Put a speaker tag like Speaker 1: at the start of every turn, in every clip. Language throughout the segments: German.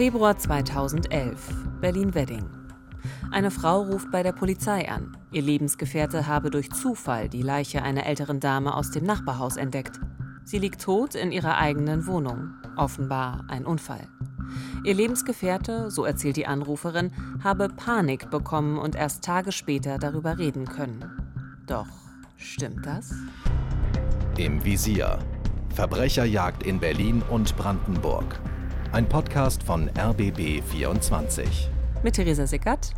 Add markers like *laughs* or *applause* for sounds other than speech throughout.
Speaker 1: Februar 2011, Berlin-Wedding. Eine Frau ruft bei der Polizei an. Ihr Lebensgefährte habe durch Zufall die Leiche einer älteren Dame aus dem Nachbarhaus entdeckt. Sie liegt tot in ihrer eigenen Wohnung. Offenbar ein Unfall. Ihr Lebensgefährte, so erzählt die Anruferin, habe Panik bekommen und erst Tage später darüber reden können. Doch stimmt das?
Speaker 2: Im Visier. Verbrecherjagd in Berlin und Brandenburg. Ein Podcast von RBB 24.
Speaker 1: Mit Theresa Sickert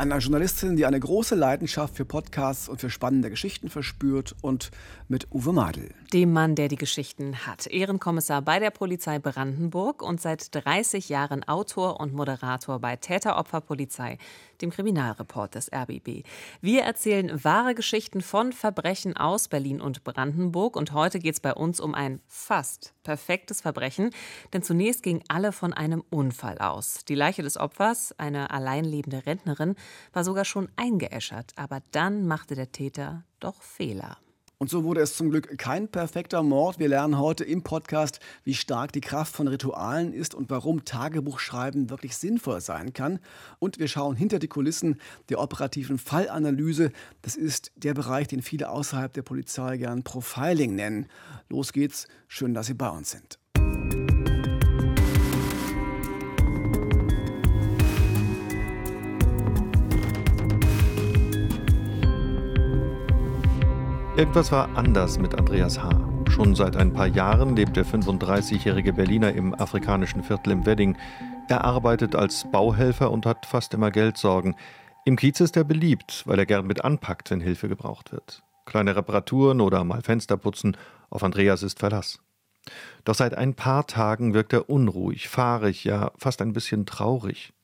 Speaker 3: einer Journalistin, die eine große Leidenschaft für Podcasts und für spannende Geschichten verspürt und mit Uwe Madel.
Speaker 1: Dem Mann, der die Geschichten hat. Ehrenkommissar bei der Polizei Brandenburg und seit 30 Jahren Autor und Moderator bei Täteropferpolizei, dem Kriminalreport des RBB. Wir erzählen wahre Geschichten von Verbrechen aus Berlin und Brandenburg und heute geht es bei uns um ein fast perfektes Verbrechen, denn zunächst gingen alle von einem Unfall aus. Die Leiche des Opfers, eine alleinlebende Rentnerin, war sogar schon eingeäschert, aber dann machte der Täter doch Fehler.
Speaker 3: Und so wurde es zum Glück kein perfekter Mord. Wir lernen heute im Podcast, wie stark die Kraft von Ritualen ist und warum Tagebuchschreiben wirklich sinnvoll sein kann. Und wir schauen hinter die Kulissen der operativen Fallanalyse. Das ist der Bereich, den viele außerhalb der Polizei gern Profiling nennen. Los geht's. Schön, dass Sie bei uns sind.
Speaker 4: Irgendwas war anders mit Andreas H. Schon seit ein paar Jahren lebt der 35-jährige Berliner im afrikanischen Viertel im Wedding. Er arbeitet als Bauhelfer und hat fast immer Geldsorgen. Im Kiez ist er beliebt, weil er gern mit anpackt, wenn Hilfe gebraucht wird. Kleine Reparaturen oder mal Fenster putzen, auf Andreas ist Verlass. Doch seit ein paar Tagen wirkt er unruhig, fahrig, ja fast ein bisschen traurig.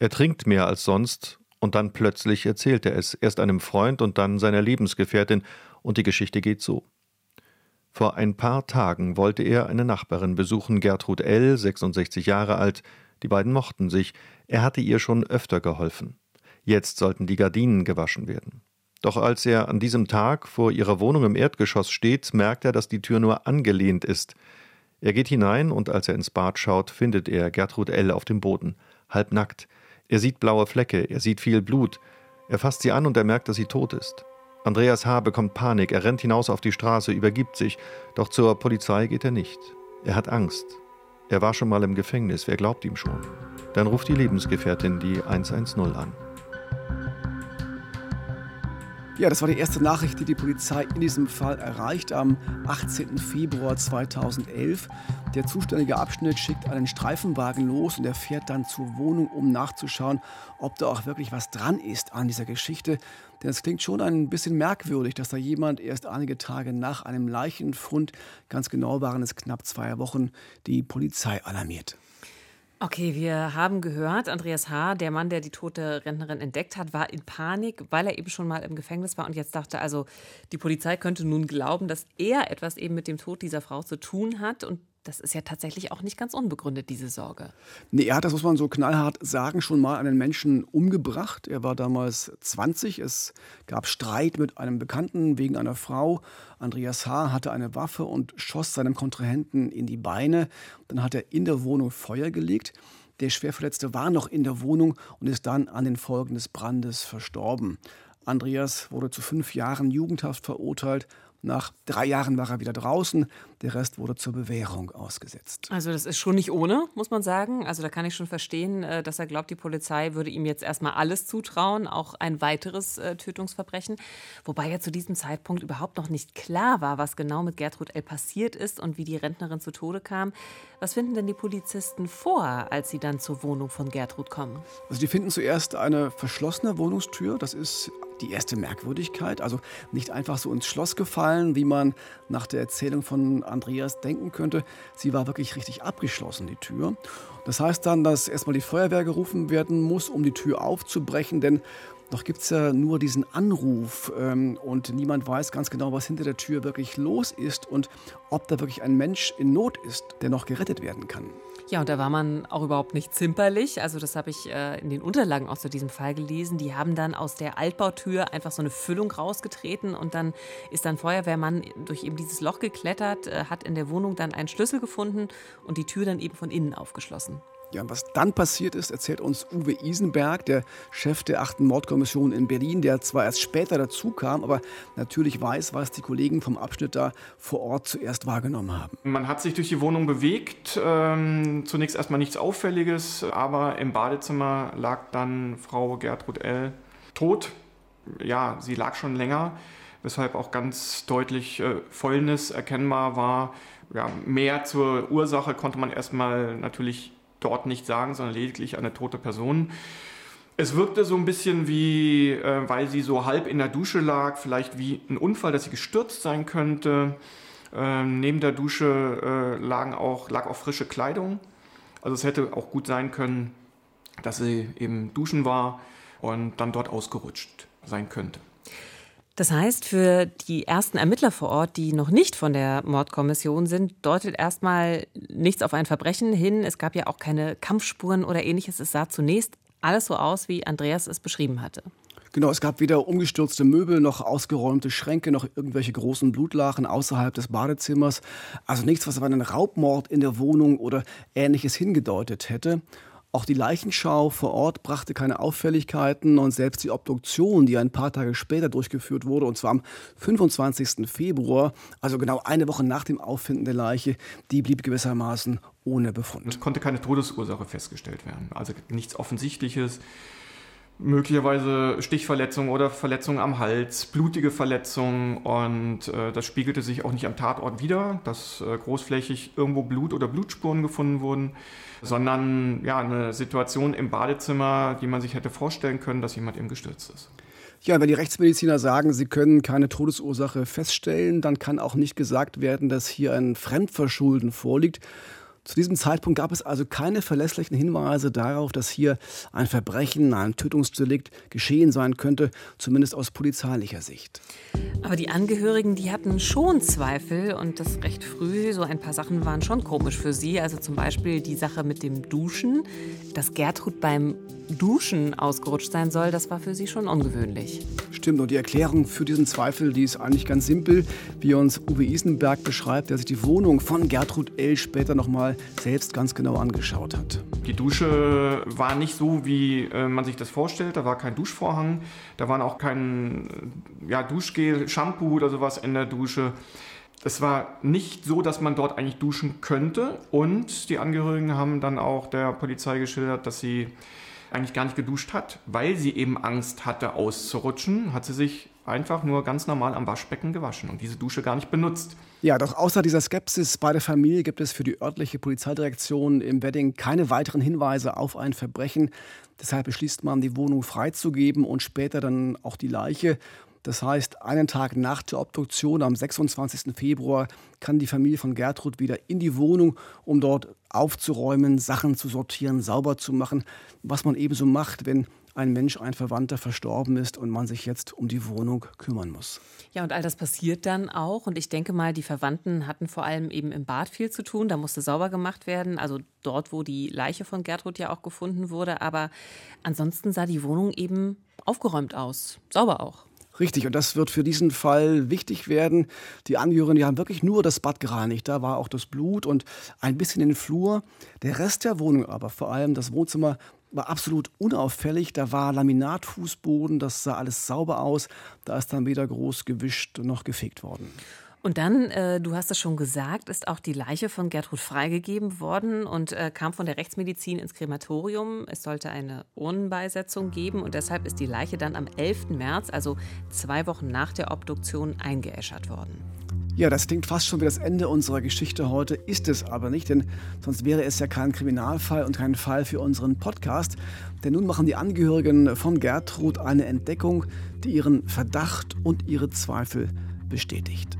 Speaker 4: Er trinkt mehr als sonst und dann plötzlich erzählt er es, erst einem Freund und dann seiner Lebensgefährtin und die Geschichte geht so. Vor ein paar Tagen wollte er eine Nachbarin besuchen, Gertrud L., 66 Jahre alt. Die beiden mochten sich. Er hatte ihr schon öfter geholfen. Jetzt sollten die Gardinen gewaschen werden. Doch als er an diesem Tag vor ihrer Wohnung im Erdgeschoss steht, merkt er, dass die Tür nur angelehnt ist. Er geht hinein und als er ins Bad schaut, findet er Gertrud L. auf dem Boden, halbnackt. Er sieht blaue Flecke, er sieht viel Blut. Er fasst sie an und er merkt, dass sie tot ist. Andreas H. bekommt Panik, er rennt hinaus auf die Straße, übergibt sich, doch zur Polizei geht er nicht. Er hat Angst. Er war schon mal im Gefängnis, wer glaubt ihm schon? Dann ruft die Lebensgefährtin die 110 an.
Speaker 3: Ja, das war die erste Nachricht, die die Polizei in diesem Fall erreicht am 18. Februar 2011. Der zuständige Abschnitt schickt einen Streifenwagen los und er fährt dann zur Wohnung, um nachzuschauen, ob da auch wirklich was dran ist an dieser Geschichte. Denn es klingt schon ein bisschen merkwürdig, dass da jemand erst einige Tage nach einem Leichenfund, ganz genau waren es knapp zwei Wochen, die Polizei alarmiert.
Speaker 1: Okay, wir haben gehört, Andreas H., der Mann, der die tote Rentnerin entdeckt hat, war in Panik, weil er eben schon mal im Gefängnis war und jetzt dachte, also die Polizei könnte nun glauben, dass er etwas eben mit dem Tod dieser Frau zu tun hat und das ist ja tatsächlich auch nicht ganz unbegründet, diese Sorge.
Speaker 3: Nee, er hat, das muss man so knallhart sagen, schon mal einen Menschen umgebracht. Er war damals 20. Es gab Streit mit einem Bekannten wegen einer Frau. Andreas H. hatte eine Waffe und schoss seinem Kontrahenten in die Beine. Dann hat er in der Wohnung Feuer gelegt. Der Schwerverletzte war noch in der Wohnung und ist dann an den Folgen des Brandes verstorben. Andreas wurde zu fünf Jahren Jugendhaft verurteilt nach drei Jahren war er wieder draußen. Der Rest wurde zur Bewährung ausgesetzt.
Speaker 1: Also das ist schon nicht ohne, muss man sagen. Also da kann ich schon verstehen, äh, dass er glaubt, die Polizei würde ihm jetzt erstmal alles zutrauen, auch ein weiteres äh, Tötungsverbrechen. Wobei ja zu diesem Zeitpunkt überhaupt noch nicht klar war, was genau mit Gertrud L. passiert ist und wie die Rentnerin zu Tode kam. Was finden denn die Polizisten vor, als sie dann zur Wohnung von Gertrud kommen?
Speaker 3: Also die finden zuerst eine verschlossene Wohnungstür. Das ist die erste Merkwürdigkeit. Also nicht einfach so ins Schloss gefallen, wie man nach der Erzählung von Andreas denken könnte. Sie war wirklich richtig abgeschlossen, die Tür. Das heißt dann, dass erstmal die Feuerwehr gerufen werden muss, um die Tür aufzubrechen, denn noch gibt es ja nur diesen Anruf ähm, und niemand weiß ganz genau, was hinter der Tür wirklich los ist und ob da wirklich ein Mensch in Not ist, der noch gerettet werden kann.
Speaker 1: Ja, und da war man auch überhaupt nicht zimperlich. Also das habe ich äh, in den Unterlagen auch zu diesem Fall gelesen. Die haben dann aus der Altbautür einfach so eine Füllung rausgetreten und dann ist dann Feuerwehrmann durch eben dieses Loch geklettert, äh, hat in der Wohnung dann einen Schlüssel gefunden und die Tür dann eben von innen aufgeschlossen.
Speaker 3: Ja, und was dann passiert ist, erzählt uns Uwe Isenberg, der Chef der 8. Mordkommission in Berlin, der zwar erst später dazu kam, aber natürlich weiß, was die Kollegen vom Abschnitt da vor Ort zuerst wahrgenommen haben.
Speaker 5: Man hat sich durch die Wohnung bewegt, ähm, zunächst erstmal nichts Auffälliges, aber im Badezimmer lag dann Frau Gertrud L. tot. Ja, sie lag schon länger, weshalb auch ganz deutlich äh, Fäulnis erkennbar war. Ja, mehr zur Ursache konnte man erstmal natürlich dort nicht sagen, sondern lediglich eine tote Person. Es wirkte so ein bisschen wie, äh, weil sie so halb in der Dusche lag, vielleicht wie ein Unfall, dass sie gestürzt sein könnte. Ähm, neben der Dusche äh, lagen auch, lag auch frische Kleidung. Also es hätte auch gut sein können, dass sie eben duschen war und dann dort ausgerutscht sein könnte.
Speaker 1: Das heißt, für die ersten Ermittler vor Ort, die noch nicht von der Mordkommission sind, deutet erstmal nichts auf ein Verbrechen hin. Es gab ja auch keine Kampfspuren oder ähnliches. Es sah zunächst alles so aus, wie Andreas es beschrieben hatte.
Speaker 3: Genau, es gab weder umgestürzte Möbel noch ausgeräumte Schränke noch irgendwelche großen Blutlachen außerhalb des Badezimmers. Also nichts, was auf einen Raubmord in der Wohnung oder ähnliches hingedeutet hätte. Auch die Leichenschau vor Ort brachte keine Auffälligkeiten und selbst die Obduktion, die ein paar Tage später durchgeführt wurde, und zwar am 25. Februar, also genau eine Woche nach dem Auffinden der Leiche, die blieb gewissermaßen ohne Befund.
Speaker 5: Es konnte keine Todesursache festgestellt werden, also nichts Offensichtliches möglicherweise Stichverletzungen oder Verletzungen am Hals, blutige Verletzungen und äh, das spiegelte sich auch nicht am Tatort wieder, dass äh, großflächig irgendwo Blut oder Blutspuren gefunden wurden, sondern ja, eine Situation im Badezimmer, die man sich hätte vorstellen können, dass jemand eben gestürzt ist.
Speaker 3: Ja, wenn die Rechtsmediziner sagen, sie können keine Todesursache feststellen, dann kann auch nicht gesagt werden, dass hier ein Fremdverschulden vorliegt, zu diesem Zeitpunkt gab es also keine verlässlichen Hinweise darauf, dass hier ein Verbrechen, ein Tötungsdelikt geschehen sein könnte, zumindest aus polizeilicher Sicht.
Speaker 1: Aber die Angehörigen, die hatten schon Zweifel und das recht früh. So ein paar Sachen waren schon komisch für sie. Also zum Beispiel die Sache mit dem Duschen. Dass Gertrud beim Duschen ausgerutscht sein soll, das war für sie schon ungewöhnlich.
Speaker 3: Stimmt, und die Erklärung für diesen Zweifel, die ist eigentlich ganz simpel, wie uns Uwe Isenberg beschreibt, der sich die Wohnung von Gertrud L. später nochmal selbst ganz genau angeschaut hat.
Speaker 5: Die Dusche war nicht so, wie äh, man sich das vorstellt. Da war kein Duschvorhang, da war auch kein ja, Duschgel, Shampoo oder sowas in der Dusche. Es war nicht so, dass man dort eigentlich duschen könnte. Und die Angehörigen haben dann auch der Polizei geschildert, dass sie eigentlich gar nicht geduscht hat, weil sie eben Angst hatte auszurutschen, hat sie sich einfach nur ganz normal am Waschbecken gewaschen und diese Dusche gar nicht benutzt.
Speaker 3: Ja, doch außer dieser Skepsis bei der Familie gibt es für die örtliche Polizeidirektion im Wedding keine weiteren Hinweise auf ein Verbrechen. Deshalb beschließt man, die Wohnung freizugeben und später dann auch die Leiche. Das heißt, einen Tag nach der Obduktion am 26. Februar kann die Familie von Gertrud wieder in die Wohnung, um dort aufzuräumen, Sachen zu sortieren, sauber zu machen, was man ebenso macht, wenn ein Mensch, ein Verwandter verstorben ist und man sich jetzt um die Wohnung kümmern muss.
Speaker 1: Ja, und all das passiert dann auch. Und ich denke mal, die Verwandten hatten vor allem eben im Bad viel zu tun. Da musste sauber gemacht werden. Also dort, wo die Leiche von Gertrud ja auch gefunden wurde. Aber ansonsten sah die Wohnung eben aufgeräumt aus. Sauber auch.
Speaker 3: Richtig, und das wird für diesen Fall wichtig werden. Die Angehörigen, die haben wirklich nur das Bad gereinigt. Da war auch das Blut und ein bisschen in den Flur. Der Rest der Wohnung aber, vor allem das Wohnzimmer, war absolut unauffällig. Da war Laminatfußboden, das sah alles sauber aus. Da ist dann weder groß gewischt noch gefegt worden.
Speaker 1: Und dann, äh, du hast es schon gesagt, ist auch die Leiche von Gertrud freigegeben worden und äh, kam von der Rechtsmedizin ins Krematorium. Es sollte eine Urnenbeisetzung geben und deshalb ist die Leiche dann am 11. März, also zwei Wochen nach der Obduktion, eingeäschert worden.
Speaker 3: Ja, das klingt fast schon wie das Ende unserer Geschichte heute, ist es aber nicht, denn sonst wäre es ja kein Kriminalfall und kein Fall für unseren Podcast. Denn nun machen die Angehörigen von Gertrud eine Entdeckung, die ihren Verdacht und ihre Zweifel bestätigt.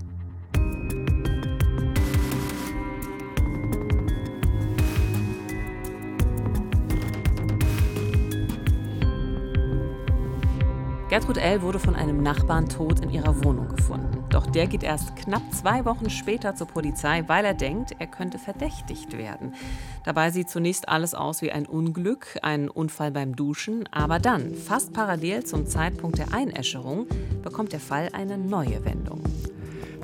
Speaker 1: Gertrud L. wurde von einem Nachbarn tot in ihrer Wohnung gefunden. Doch der geht erst knapp zwei Wochen später zur Polizei, weil er denkt, er könnte verdächtigt werden. Dabei sieht zunächst alles aus wie ein Unglück, ein Unfall beim Duschen. Aber dann, fast parallel zum Zeitpunkt der Einäscherung, bekommt der Fall eine neue Wendung.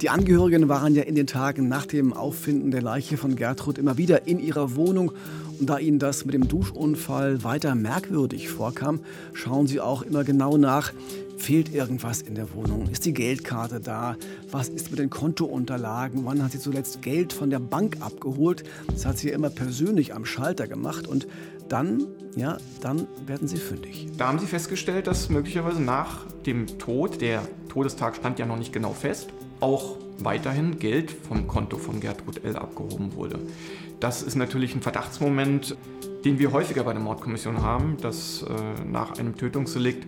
Speaker 3: Die Angehörigen waren ja in den Tagen nach dem Auffinden der Leiche von Gertrud immer wieder in ihrer Wohnung Da Ihnen das mit dem Duschunfall weiter merkwürdig vorkam, schauen Sie auch immer genau nach, Fehlt irgendwas in der Wohnung? Ist die Geldkarte da? Was ist mit den Kontounterlagen? Wann hat sie zuletzt Geld von der Bank abgeholt? Das hat sie ja immer persönlich am Schalter gemacht und dann, ja, dann werden sie fündig.
Speaker 5: Da haben sie festgestellt, dass möglicherweise nach dem Tod, der Todestag stand ja noch nicht genau fest, auch weiterhin Geld vom Konto von Gertrud L. abgehoben wurde. Das ist natürlich ein Verdachtsmoment, den wir häufiger bei der Mordkommission haben, dass äh, nach einem Tötungsdelikt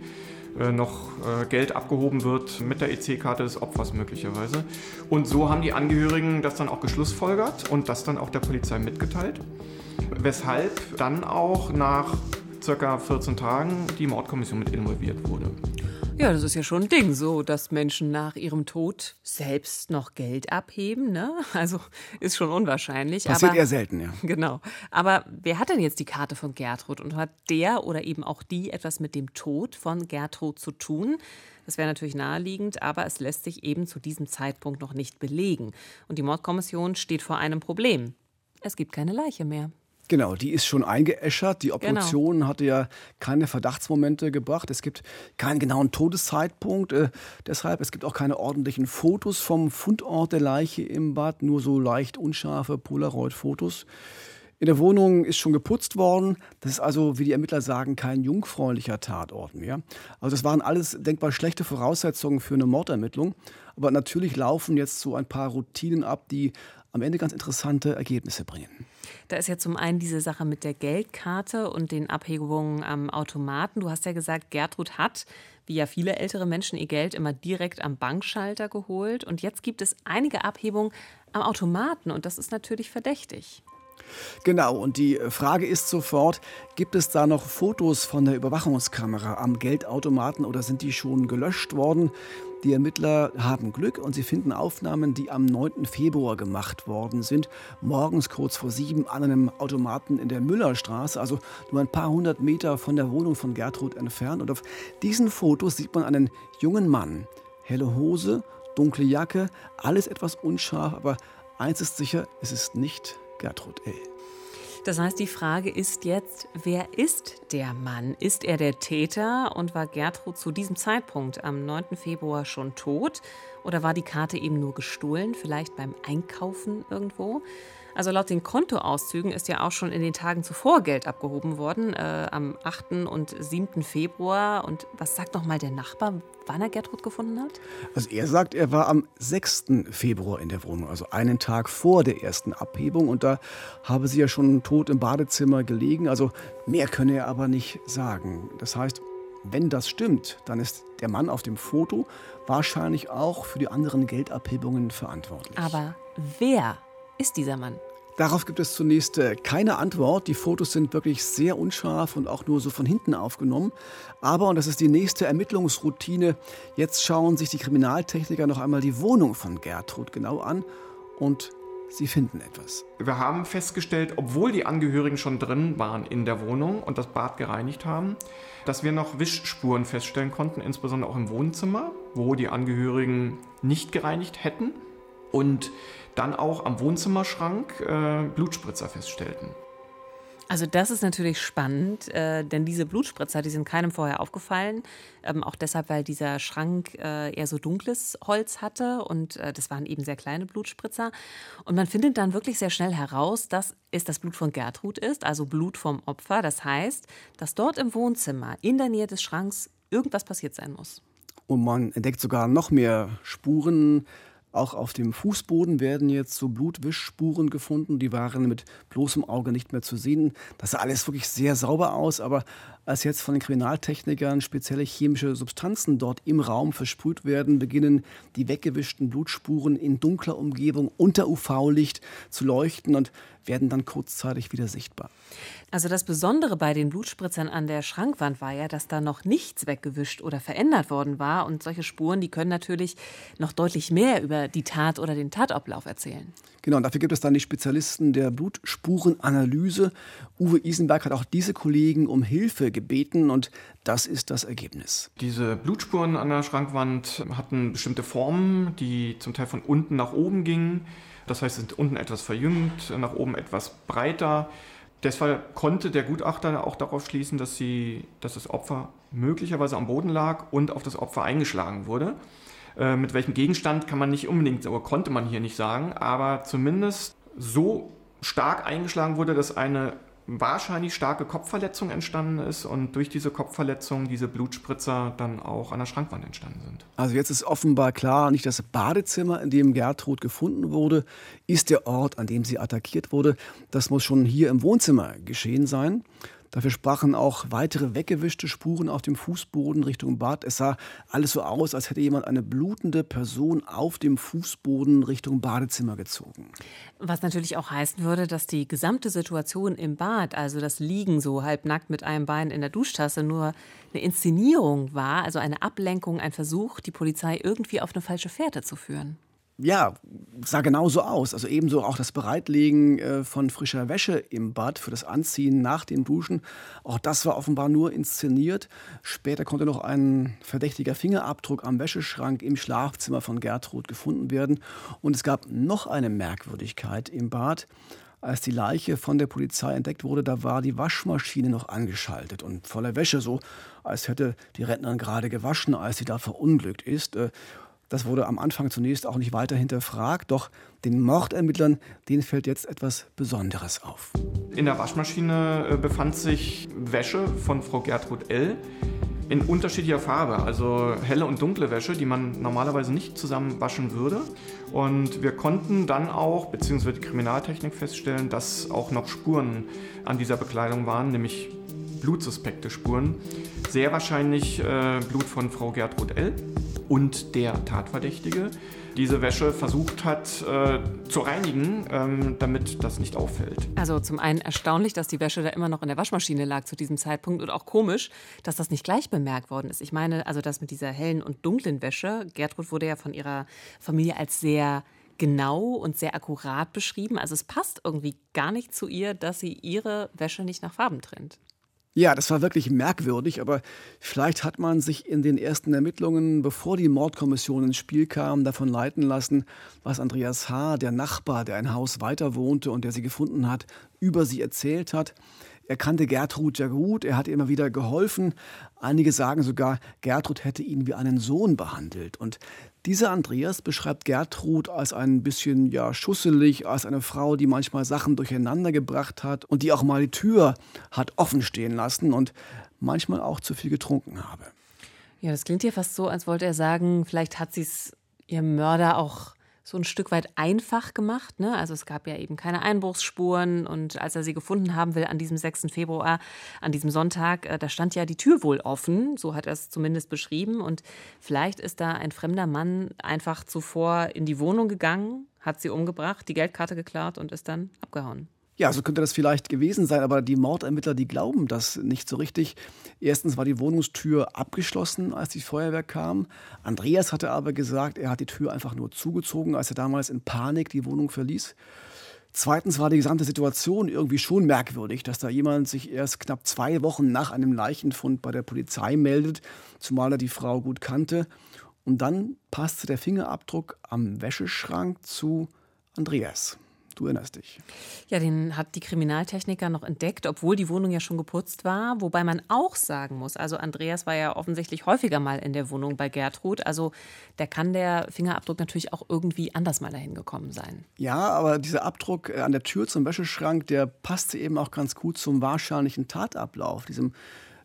Speaker 5: äh, noch äh, Geld abgehoben wird mit der EC-Karte des Opfers möglicherweise. Und so haben die Angehörigen das dann auch geschlussfolgert und das dann auch der Polizei mitgeteilt, weshalb dann auch nach circa 14 Tagen die Mordkommission mit involviert wurde.
Speaker 1: Ja, das ist ja schon ein Ding, so dass Menschen nach ihrem Tod selbst noch Geld abheben. Ne? *laughs* Also ist schon unwahrscheinlich.
Speaker 3: Passiert aber, eher selten, ja.
Speaker 1: Genau. Aber wer hat denn jetzt die Karte von Gertrud und hat der oder eben auch die etwas mit dem Tod von Gertrud zu tun? Das wäre natürlich naheliegend, aber es lässt sich eben zu diesem Zeitpunkt noch nicht belegen. Und die Mordkommission steht vor einem Problem. Es gibt keine Leiche mehr.
Speaker 3: Genau, die ist schon eingeäschert. Die genau. Obduktion genau. hatte ja keine Verdachtsmomente gebracht. Es gibt keinen genauen Todeszeitpunkt. Äh, deshalb, es gibt auch keine ordentlichen Fotos vom Fundort der Leiche im Bad, nur so leicht unscharfe Polaroid-Fotos. In der Wohnung ist schon geputzt worden. Das ist also, wie die Ermittler sagen, kein jungfräulicher Tatort mehr. Also das waren alles denkbar schlechte Voraussetzungen für eine Mordermittlung. Aber natürlich laufen jetzt so ein paar Routinen ab, die am Ende ganz interessante Ergebnisse bringen.
Speaker 1: Da ist ja zum einen diese Sache mit der Geldkarte und den Abhebungen am Automaten. Du hast ja gesagt, Gertrud hat, wie ja viele ältere Menschen, ihr Geld immer direkt am Bankschalter geholt. Und jetzt gibt es einige Abhebungen am Automaten und das ist natürlich verdächtig.
Speaker 3: Genau, und die Frage ist sofort, gibt es da noch Fotos von der Überwachungskamera am Geldautomaten oder sind die schon gelöscht worden? Die Ermittler haben Glück und sie finden Aufnahmen, die am 9. Februar gemacht worden sind, morgens kurz vor sieben an einem Automaten in der Müllerstraße, also nur ein paar hundert Meter von der Wohnung von Gertrud entfernt. Und auf diesen Fotos sieht man einen jungen Mann. Helle Hose, dunkle Jacke, alles etwas unscharf, aber eins ist sicher, es ist nicht Gertrud L.
Speaker 1: Das heißt, die Frage ist jetzt, wer ist der Mann? Ist er der Täter und war Gertrud zu diesem Zeitpunkt am 9. Februar schon tot? Oder war die Karte eben nur gestohlen, vielleicht beim Einkaufen irgendwo? Also laut den Kontoauszügen ist ja auch schon in den Tagen zuvor Geld abgehoben worden, äh, am 8. und 7. Februar. Und was sagt noch mal der Nachbar, wann er Gertrud gefunden hat?
Speaker 3: Also er sagt, er war am 6. Februar in der Wohnung, also einen Tag vor der ersten Abhebung. Und da habe sie ja schon tot im Badezimmer gelegen. Also mehr könne er aber nicht sagen. Das heißt, wenn das stimmt, dann ist der Mann auf dem Foto wahrscheinlich auch für die anderen Geldabhebungen verantwortlich.
Speaker 1: Aber wer ist dieser Mann?
Speaker 3: Darauf gibt es zunächst äh, keine Antwort. Die Fotos sind wirklich sehr unscharf und auch nur so von hinten aufgenommen. Aber, und das ist die nächste Ermittlungsroutine, jetzt schauen sich die Kriminaltechniker noch einmal die Wohnung von Gertrud genau an und sie finden etwas.
Speaker 5: Wir haben festgestellt, obwohl die Angehörigen schon drin waren in der Wohnung und das Bad gereinigt haben, dass wir noch Wischspuren feststellen konnten, insbesondere auch im Wohnzimmer, wo die Angehörigen nicht gereinigt hätten. Und dann auch am Wohnzimmerschrank äh, Blutspritzer feststellten.
Speaker 1: Also das ist natürlich spannend, äh, denn diese Blutspritzer, die sind keinem vorher aufgefallen. Ähm, auch deshalb, weil dieser Schrank äh, eher so dunkles Holz hatte und äh, das waren eben sehr kleine Blutspritzer. Und man findet dann wirklich sehr schnell heraus, dass es das Blut von Gertrud ist, also Blut vom Opfer. Das heißt, dass dort im Wohnzimmer in der Nähe des Schranks irgendwas passiert sein muss.
Speaker 3: Und man entdeckt sogar noch mehr Spuren auch auf dem Fußboden werden jetzt so Blutwischspuren gefunden. Die waren mit bloßem Auge nicht mehr zu sehen. Das sah alles wirklich sehr sauber aus, aber als jetzt von den Kriminaltechnikern spezielle chemische Substanzen dort im Raum versprüht werden, beginnen die weggewischten Blutspuren in dunkler Umgebung unter UV-Licht zu leuchten und werden dann kurzzeitig wieder sichtbar.
Speaker 1: Also das Besondere bei den Blutspritzern an der Schrankwand war ja, dass da noch nichts weggewischt oder verändert worden war. Und solche Spuren, die können natürlich noch deutlich mehr über die Tat oder den Tatablauf erzählen.
Speaker 3: Genau, und dafür gibt es dann die Spezialisten der Blutspurenanalyse. Uwe Isenberg hat auch diese Kollegen um Hilfe gebeten und das ist das Ergebnis.
Speaker 5: Diese Blutspuren an der Schrankwand hatten bestimmte Formen, die zum Teil von unten nach oben gingen. Das heißt, sind unten etwas verjüngt, nach oben etwas breiter. Deshalb konnte der Gutachter auch darauf schließen, dass, sie, dass das Opfer möglicherweise am Boden lag und auf das Opfer eingeschlagen wurde. Äh, mit welchem Gegenstand kann man nicht unbedingt, oder konnte man hier nicht sagen, aber zumindest so stark eingeschlagen wurde, dass eine wahrscheinlich starke Kopfverletzung entstanden ist und durch diese Kopfverletzung diese Blutspritzer dann auch an der Schrankwand entstanden sind.
Speaker 3: Also jetzt ist offenbar klar, nicht das Badezimmer, in dem Gertrud gefunden wurde, ist der Ort, an dem sie attackiert wurde. Das muss schon hier im Wohnzimmer geschehen sein. Dafür sprachen auch weitere weggewischte Spuren auf dem Fußboden Richtung Bad. Es sah alles so aus, als hätte jemand eine blutende Person auf dem Fußboden Richtung Badezimmer gezogen.
Speaker 1: Was natürlich auch heißen würde, dass die gesamte Situation im Bad, also das Liegen so halbnackt mit einem Bein in der Duschtasse, nur eine Inszenierung war, also eine Ablenkung, ein Versuch, die Polizei irgendwie auf eine falsche Fährte zu führen
Speaker 3: ja, sah genauso aus. Also ebenso auch das Bereitlegen äh, von frischer Wäsche im Bad für das Anziehen nach dem Duschen. Auch das war offenbar nur inszeniert. Später konnte noch ein verdächtiger Fingerabdruck am Wäscheschrank im Schlafzimmer von Gertrud gefunden werden. Und es gab noch eine Merkwürdigkeit im Bad. Als die Leiche von der Polizei entdeckt wurde, da war die Waschmaschine noch angeschaltet und voller Wäsche, so als hätte die Rentnerin gerade gewaschen, als sie da verunglückt ist. Das wurde am Anfang zunächst auch nicht weiter hinterfragt, doch den Mordermittlern, denen fällt jetzt etwas Besonderes auf.
Speaker 5: In der Waschmaschine äh, befand sich Wäsche von Frau Gertrud L. in unterschiedlicher Farbe, also helle und dunkle Wäsche, die man normalerweise nicht zusammen waschen würde. Und wir konnten dann auch, beziehungsweise die Kriminaltechnik feststellen, dass auch noch Spuren an dieser Bekleidung waren, nämlich blutsuspekte Spuren. Sehr wahrscheinlich äh, Blut von Frau Gertrud L und der Tatverdächtige diese Wäsche versucht hat äh, zu reinigen, ähm, damit das nicht auffällt.
Speaker 1: Also zum einen erstaunlich, dass die Wäsche da immer noch in der Waschmaschine lag zu diesem Zeitpunkt und auch komisch, dass das nicht gleich bemerkt worden ist. Ich meine, also das mit dieser hellen und dunklen Wäsche, Gertrud wurde ja von ihrer Familie als sehr genau und sehr akkurat beschrieben. Also es passt irgendwie gar nicht zu ihr, dass sie ihre Wäsche nicht nach Farben trennt.
Speaker 3: Ja, das war wirklich merkwürdig, aber vielleicht hat man sich in den ersten Ermittlungen, bevor die Mordkommission ins Spiel kam, davon leiten lassen, was Andreas H., der Nachbar, der ein Haus weiter wohnte und der sie gefunden hat, über sie erzählt hat. Er kannte Gertrud ja gut, er hat ihr immer wieder geholfen. Einige sagen sogar, Gertrud hätte ihn wie einen Sohn behandelt. Und dieser Andreas beschreibt Gertrud als ein bisschen ja schusselig, als eine Frau, die manchmal Sachen durcheinander gebracht hat und die auch mal die Tür hat offen stehen lassen und manchmal auch zu viel getrunken habe.
Speaker 1: Ja, das klingt ja fast so, als wollte er sagen, vielleicht hat sie es ihrem Mörder auch so ein Stück weit einfach gemacht. Ne? Also es gab ja eben keine Einbruchsspuren und als er sie gefunden haben will an diesem 6. Februar, an diesem Sonntag, äh, da stand ja die Tür wohl offen, so hat er es zumindest beschrieben. Und vielleicht ist da ein fremder Mann einfach zuvor in die Wohnung gegangen, hat sie umgebracht, die Geldkarte geklaut und ist dann abgehauen.
Speaker 3: Ja, so könnte das vielleicht gewesen sein, aber die Mordermittler, die glauben das nicht so richtig. Erstens war die Wohnungstür abgeschlossen, als die Feuerwehr kam. Andreas hatte aber gesagt, er hat die Tür einfach nur zugezogen, als er damals in Panik die Wohnung verließ. Zweitens war die gesamte Situation irgendwie schon merkwürdig, dass da jemand sich erst knapp zwei Wochen nach einem Leichenfund bei der Polizei meldet, zumal er die Frau gut kannte. Und dann passte der Fingerabdruck am Wäscheschrank zu Andreas. Du erinnerst dich.
Speaker 1: Ja, den hat die Kriminaltechniker noch entdeckt, obwohl die Wohnung ja schon geputzt war. Wobei man auch sagen muss, also Andreas war ja offensichtlich häufiger mal in der Wohnung bei Gertrud. Also da kann der Fingerabdruck natürlich auch irgendwie anders mal dahin gekommen sein.
Speaker 3: Ja, aber dieser Abdruck äh, an der Tür zum Wäscheschrank, der passte eben auch ganz gut zum wahrscheinlichen Tatablauf, diesem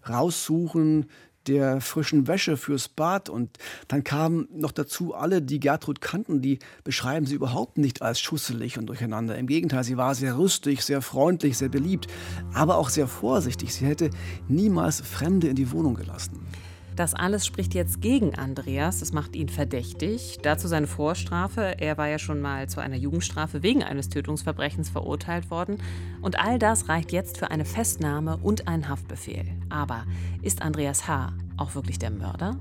Speaker 3: Raussuchen der frischen Wäsche fürs Bad. Und dann kamen noch dazu alle, die Gertrud kannten, die beschreiben sie überhaupt nicht als schusselig und durcheinander. Im Gegenteil, sie war sehr rüstig, sehr freundlich, sehr beliebt, aber auch sehr vorsichtig. Sie hätte niemals Fremde in die Wohnung gelassen.
Speaker 1: Das alles spricht jetzt gegen Andreas. Das macht ihn verdächtig. Dazu seine Vorstrafe. Er war ja schon mal zu einer Jugendstrafe wegen eines Tötungsverbrechens verurteilt worden. Und all das reicht jetzt für eine Festnahme und einen Haftbefehl. Aber ist Andreas H. auch wirklich der Mörder?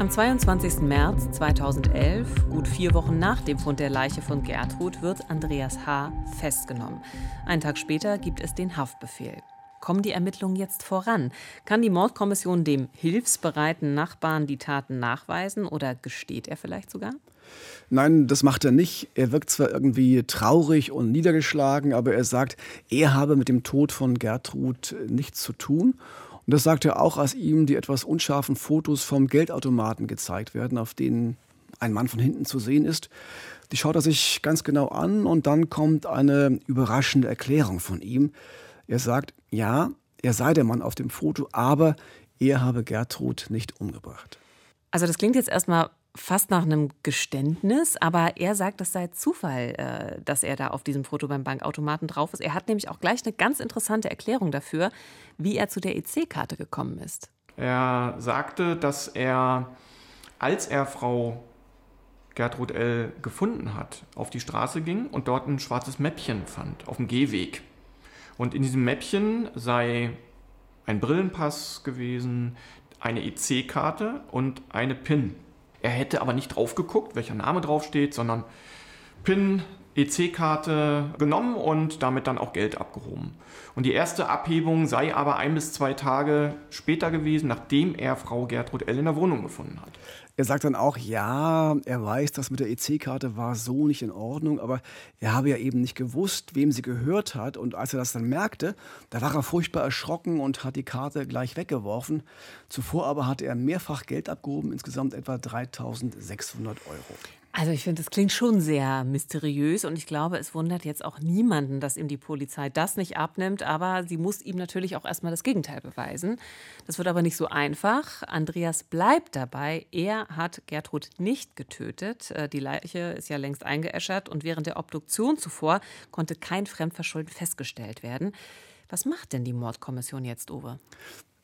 Speaker 1: Am 22. März 2011, gut vier Wochen nach dem Fund der Leiche von Gertrud, wird Andreas H. festgenommen. Einen Tag später gibt es den Haftbefehl. Kommen die Ermittlungen jetzt voran? Kann die Mordkommission dem hilfsbereiten Nachbarn die Taten nachweisen oder gesteht er vielleicht sogar?
Speaker 3: Nein, das macht er nicht. Er wirkt zwar irgendwie traurig und niedergeschlagen, aber er sagt, er habe mit dem Tod von Gertrud nichts zu tun. Und das sagt er auch, als ihm die etwas unscharfen Fotos vom Geldautomaten gezeigt werden, auf denen ein Mann von hinten zu sehen ist. Die schaut er sich ganz genau an und dann kommt eine überraschende Erklärung von ihm. Er sagt, ja, er sei der Mann auf dem Foto, aber er habe Gertrud nicht umgebracht.
Speaker 1: Also das klingt jetzt erstmal fast nach einem Geständnis, aber er sagt, das sei Zufall, äh, dass er da auf diesem Foto beim Bankautomaten drauf ist. Er hat nämlich auch gleich eine ganz interessante Erklärung dafür, wie er zu der EC-Karte gekommen ist.
Speaker 5: Er sagte, dass er, als er Frau Gertrud L. gefunden hat, auf die Straße ging und dort ein schwarzes Mäppchen fand, auf dem Gehweg. Und in diesem Mäppchen sei ein Brillenpass gewesen, eine EC-Karte und eine PIN. Er hätte aber nicht drauf geguckt, welcher Name draufsteht, sondern PIN, EC-Karte genommen und damit dann auch Geld abgehoben. Und die erste Abhebung sei aber ein bis zwei Tage später gewesen, nachdem er Frau Gertrud L. in der Wohnung gefunden hat.
Speaker 3: Er sagt dann auch, ja, er weiß, das mit der EC-Karte war so nicht in Ordnung, aber er habe ja eben nicht gewusst, wem sie gehört hat. Und als er das dann merkte, da war er furchtbar erschrocken und hat die Karte gleich weggeworfen. Zuvor aber hatte er mehrfach Geld abgehoben, insgesamt etwa 3600 Euro.
Speaker 1: Also ich finde, das klingt schon sehr mysteriös und ich glaube, es wundert jetzt auch niemanden, dass ihm die Polizei das nicht abnimmt, aber sie muss ihm natürlich auch erstmal das Gegenteil beweisen. Das wird aber nicht so einfach. Andreas bleibt dabei, er hat Gertrud nicht getötet. Äh, die Leiche ist ja längst eingeäschert und während der Obduktion zuvor konnte kein Fremdverschulden festgestellt werden. Was macht denn die Mordkommission jetzt, Uwe?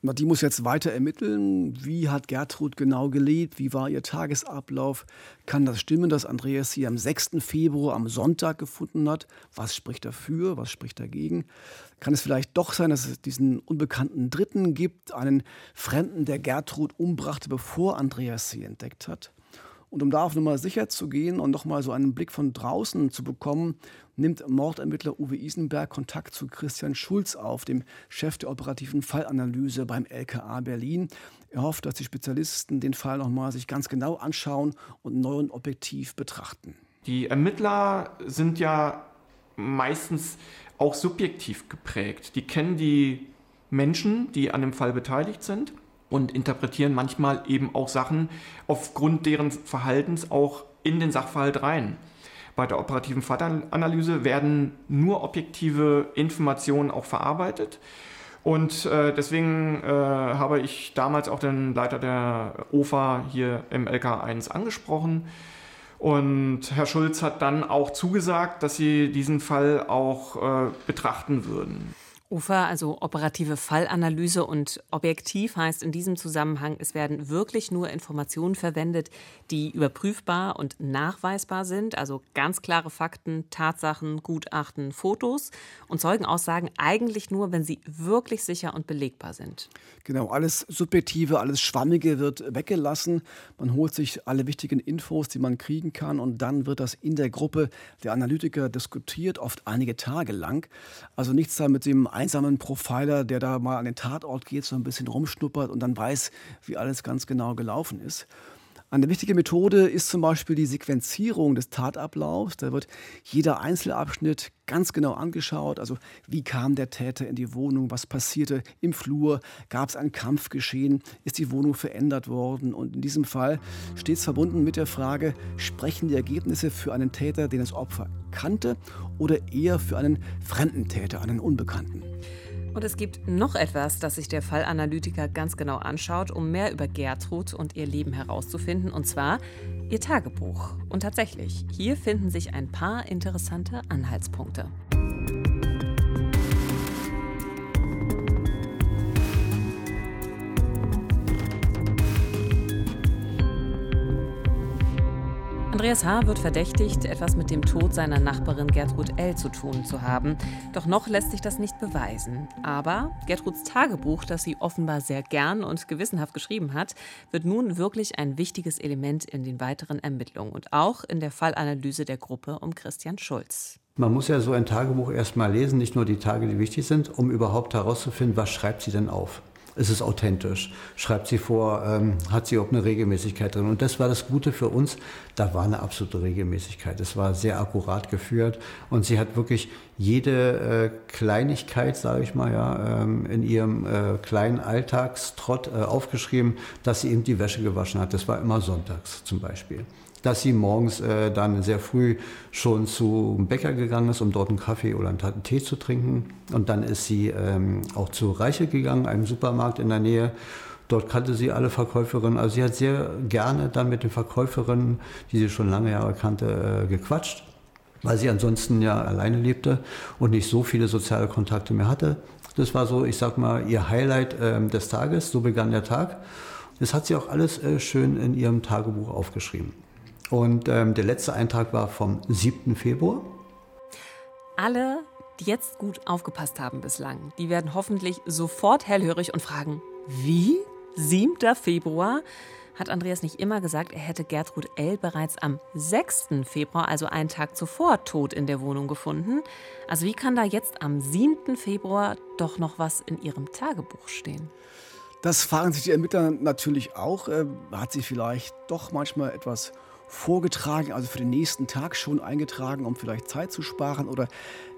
Speaker 3: Die muss jetzt weiter ermitteln, wie hat Gertrud genau gelebt, wie war ihr Tagesablauf. Kann das stimmen, dass Andreas sie am 6. Februar am Sonntag gefunden hat? Was spricht dafür, was spricht dagegen? Kann es vielleicht doch sein, dass es diesen unbekannten Dritten gibt, einen Fremden, der Gertrud umbrachte, bevor Andreas sie entdeckt hat? Und um da auf Nummer sicher zu gehen und nochmal so einen Blick von draußen zu bekommen, nimmt Mordermittler Uwe Isenberg Kontakt zu Christian Schulz auf, dem Chef der operativen Fallanalyse beim LKA Berlin. Er hofft, dass die Spezialisten den Fall nochmal sich ganz genau anschauen und neu und objektiv betrachten.
Speaker 5: Die Ermittler sind ja meistens auch subjektiv geprägt. Die kennen die Menschen, die an dem Fall beteiligt sind und interpretieren manchmal eben auch Sachen aufgrund deren Verhaltens auch in den Sachverhalt rein. Bei der operativen Fallanalyse werden nur objektive Informationen auch verarbeitet. Und äh, deswegen äh, habe ich damals auch den Leiter der OFA hier im LK1 angesprochen. Und Herr Schulz hat dann auch zugesagt, dass sie diesen Fall auch äh, betrachten würden.
Speaker 1: UFA, also operative Fallanalyse und objektiv heißt in diesem Zusammenhang, es werden wirklich nur Informationen verwendet, die überprüfbar und nachweisbar sind, also ganz klare Fakten, Tatsachen, Gutachten, Fotos und Zeugenaussagen eigentlich nur, wenn sie wirklich sicher und belegbar sind.
Speaker 3: Genau, alles Subjektive, alles Schwammige wird weggelassen. Man holt sich alle wichtigen Infos, die man kriegen kann und dann wird das in der Gruppe der Analytiker diskutiert, oft einige Tage lang. Also nichts da mit dem einsamen Profiler, der da mal an den Tatort geht, so ein bisschen rumschnuppert und dann weiß, wie alles ganz genau gelaufen ist. Eine wichtige Methode ist zum Beispiel die Sequenzierung des Tatablaufs. Da wird jeder Einzelabschnitt ganz genau angeschaut. Also wie kam der Täter in die Wohnung? Was passierte im Flur? Gab es ein Kampfgeschehen? Ist die Wohnung verändert worden? Und in diesem Fall stets verbunden mit der Frage, sprechen die Ergebnisse für einen Täter, den das Opfer kannte oder eher für einen fremden Täter, einen Unbekannten?
Speaker 1: Und es gibt noch etwas, das sich der Fallanalytiker ganz genau anschaut, um mehr über Gertrud und ihr Leben herauszufinden, und zwar ihr Tagebuch. Und tatsächlich, hier finden sich ein paar interessante Anhaltspunkte. Andreas H. wird verdächtigt, etwas mit dem Tod seiner Nachbarin Gertrud L. zu tun zu haben. Doch noch lässt sich das nicht beweisen. Aber Gertruds Tagebuch, das sie offenbar sehr gern und gewissenhaft geschrieben hat, wird nun wirklich ein wichtiges Element in den weiteren Ermittlungen und auch in der Fallanalyse der Gruppe um Christian Schulz.
Speaker 6: Man muss ja so ein Tagebuch erstmal lesen, nicht nur die Tage, die wichtig sind, um überhaupt herauszufinden, was schreibt sie denn auf ist es authentisch. Schreibt sie vor, ähm, hat sie auch eine Regelmäßigkeit drin. Und das war das Gute für uns, da war eine absolute Regelmäßigkeit. Es war sehr akkurat geführt und sie hat wirklich jede äh, Kleinigkeit, sage ich mal, ja, ähm, in ihrem äh, kleinen Alltagstrott äh, aufgeschrieben, dass sie eben die Wäsche gewaschen hat. Das war immer sonntags zum Beispiel dass sie morgens äh, dann sehr früh schon zum Bäcker gegangen ist, um dort einen Kaffee oder einen Tee zu trinken. Und dann ist sie ähm, auch zu Reiche gegangen, einem Supermarkt in der Nähe. Dort kannte sie alle Verkäuferinnen. Also sie hat sehr gerne dann mit den Verkäuferinnen, die sie schon lange Jahre kannte, äh, gequatscht, weil sie ansonsten ja alleine lebte und nicht so viele soziale Kontakte mehr hatte. Das war so, ich sag mal, ihr Highlight äh, des Tages. So begann der Tag. Das hat sie auch alles äh, schön in ihrem Tagebuch aufgeschrieben. Und ähm, der letzte Eintrag war vom 7. Februar.
Speaker 1: Alle, die jetzt gut aufgepasst haben bislang, die werden hoffentlich sofort hellhörig und fragen, wie? 7. Februar? Hat Andreas nicht immer gesagt, er hätte Gertrud L. bereits am 6. Februar, also einen Tag zuvor, tot in der Wohnung gefunden? Also wie kann da jetzt am 7. Februar doch noch was in ihrem Tagebuch stehen?
Speaker 3: Das fragen sich die Ermittler natürlich auch. Äh, hat sie vielleicht doch manchmal etwas vorgetragen, also für den nächsten Tag schon eingetragen, um vielleicht Zeit zu sparen? Oder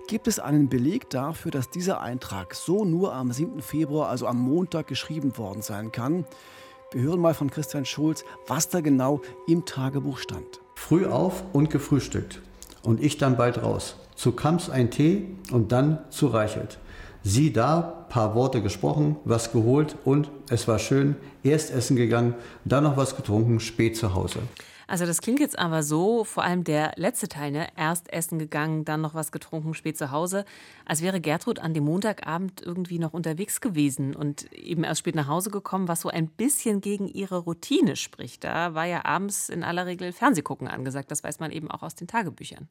Speaker 3: gibt es einen Beleg dafür, dass dieser Eintrag so nur am 7. Februar, also am Montag, geschrieben worden sein kann? Wir hören mal von Christian Schulz, was da genau im Tagebuch stand.
Speaker 6: Früh auf und gefrühstückt. Und ich dann bald raus. Zu Kamps ein Tee und dann zu Reichelt. Sie da, paar Worte gesprochen, was geholt und es war schön. Erst essen gegangen, dann noch was getrunken, spät zu Hause.
Speaker 1: Also das klingt jetzt aber so, vor allem der letzte Teil, ne? erst essen gegangen, dann noch was getrunken, spät zu Hause, als wäre Gertrud an dem Montagabend irgendwie noch unterwegs gewesen und eben erst spät nach Hause gekommen, was so ein bisschen gegen ihre Routine spricht. Da war ja abends in aller Regel Fernsehgucken angesagt, das weiß man eben auch aus den Tagebüchern.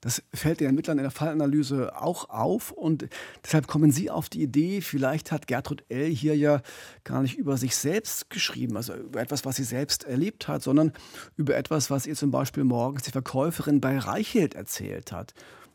Speaker 3: Das fällt den Ermittlern in der Fallanalyse auch auf und deshalb kommen sie auf die Idee, vielleicht hat Gertrud L. hier ja gar nicht über sich selbst geschrieben, also über etwas, was sie selbst erlebt hat, sondern über etwas, was ihr zum Beispiel morgens die Verkäuferin bei Reichelt erzählt hat.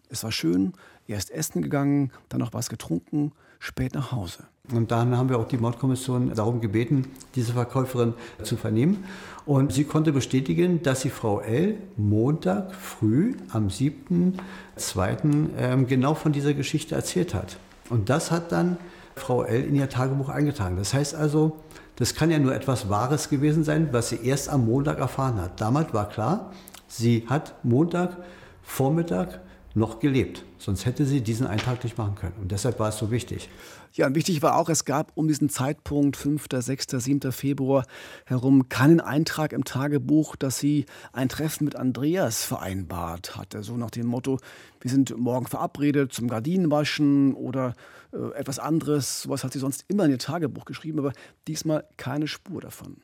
Speaker 3: Es war schön, erst essen gegangen, dann noch was getrunken, spät nach Hause.
Speaker 6: Und dann haben wir auch die Mordkommission darum gebeten, diese Verkäuferin zu vernehmen. Und sie konnte bestätigen, dass sie Frau L. Montag früh am 7.2. Ähm, genau von dieser Geschichte erzählt hat. Und das hat dann Frau L. in ihr Tagebuch eingetragen. Das heißt also, das kann ja nur etwas Wahres gewesen sein, was sie erst am Montag erfahren hat. Damals war klar, sie hat Montag Vormittag noch gelebt. Sonst hätte sie diesen Eintrag nicht machen können. Und deshalb war es so wichtig.
Speaker 3: Ja, und wichtig war auch, es gab um diesen Zeitpunkt, 5., 6., 7. Februar herum, keinen Eintrag im Tagebuch, dass sie ein Treffen mit Andreas vereinbart hatte. So nach dem Motto, wir sind morgen verabredet zum Gardinenwaschen oder äh, etwas anderes. Sowas hat sie sonst immer in ihr Tagebuch geschrieben, aber diesmal keine Spur davon.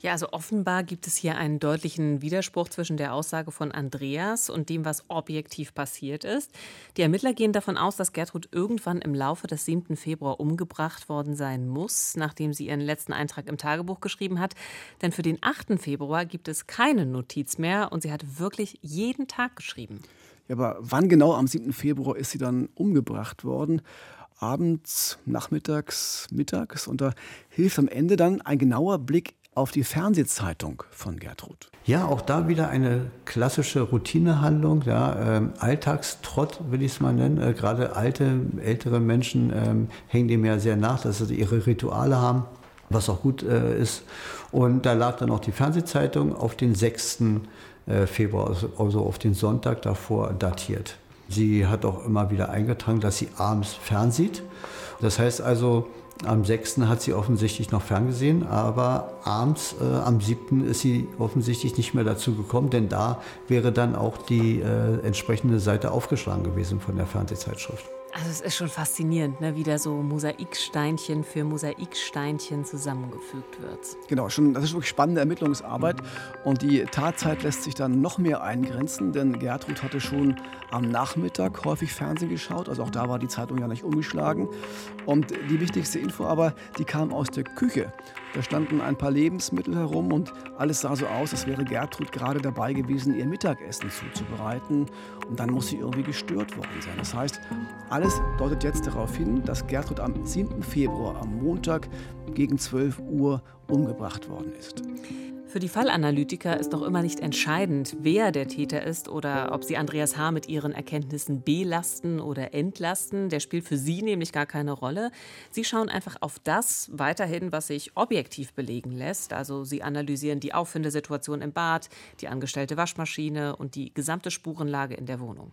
Speaker 1: Ja, also offenbar gibt es hier einen deutlichen Widerspruch zwischen der Aussage von Andreas und dem, was objektiv passiert ist. Die Ermittler gehen davon aus, dass Gertrud irgendwann im Laufe des 7. Februar umgebracht worden sein muss, nachdem sie ihren letzten Eintrag im Tagebuch geschrieben hat. Denn für den 8. Februar gibt es keine Notiz mehr und sie hat wirklich jeden Tag geschrieben.
Speaker 3: Ja, aber wann genau am 7. Februar ist sie dann umgebracht worden? Abends, nachmittags, mittags. Und da hilft am Ende dann ein genauer Blick auf die Fernsehzeitung von Gertrud.
Speaker 6: Ja, auch da wieder eine klassische Routinehandlung, ja, ähm, Alltagstrott will ich es mal nennen. Äh, Gerade alte, ältere Menschen ähm, hängen dem ja sehr nach, dass sie ihre Rituale haben, was auch gut äh, ist. Und da lag dann auch die Fernsehzeitung auf den 6. Äh, Februar, also, also auf den Sonntag davor datiert. Sie hat auch immer wieder eingetragen, dass sie abends fernsieht. Das heißt also, am 6. hat sie offensichtlich noch ferngesehen, aber abends, äh, am 7. ist sie offensichtlich nicht mehr dazu gekommen, denn da wäre dann auch die äh, entsprechende Seite aufgeschlagen gewesen von der Fernsehzeitschrift.
Speaker 1: Also es ist schon faszinierend, ne, wie da so Mosaiksteinchen für Mosaiksteinchen zusammengefügt wird.
Speaker 3: Genau, schon, das ist wirklich spannende Ermittlungsarbeit. Und die Tatzeit lässt sich dann noch mehr eingrenzen, denn Gertrud hatte schon am Nachmittag häufig Fernsehen geschaut. Also auch da war die Zeitung ja nicht umgeschlagen. Und die wichtigste Info aber, die kam aus der Küche. Da standen ein paar Lebensmittel herum und alles sah so aus, als wäre Gertrud gerade dabei gewesen, ihr Mittagessen zuzubereiten. Und dann muss sie irgendwie gestört worden sein. Das heißt, alles deutet jetzt darauf hin, dass Gertrud am 7. Februar, am Montag gegen 12 Uhr umgebracht worden ist.
Speaker 1: Für die Fallanalytiker ist doch immer nicht entscheidend, wer der Täter ist oder ob sie Andreas H. mit ihren Erkenntnissen belasten oder entlasten. Der spielt für sie nämlich gar keine Rolle. Sie schauen einfach auf das weiterhin, was sich objektiv belegen lässt. Also sie analysieren die Auffindesituation im Bad, die angestellte Waschmaschine und die gesamte Spurenlage in der Wohnung.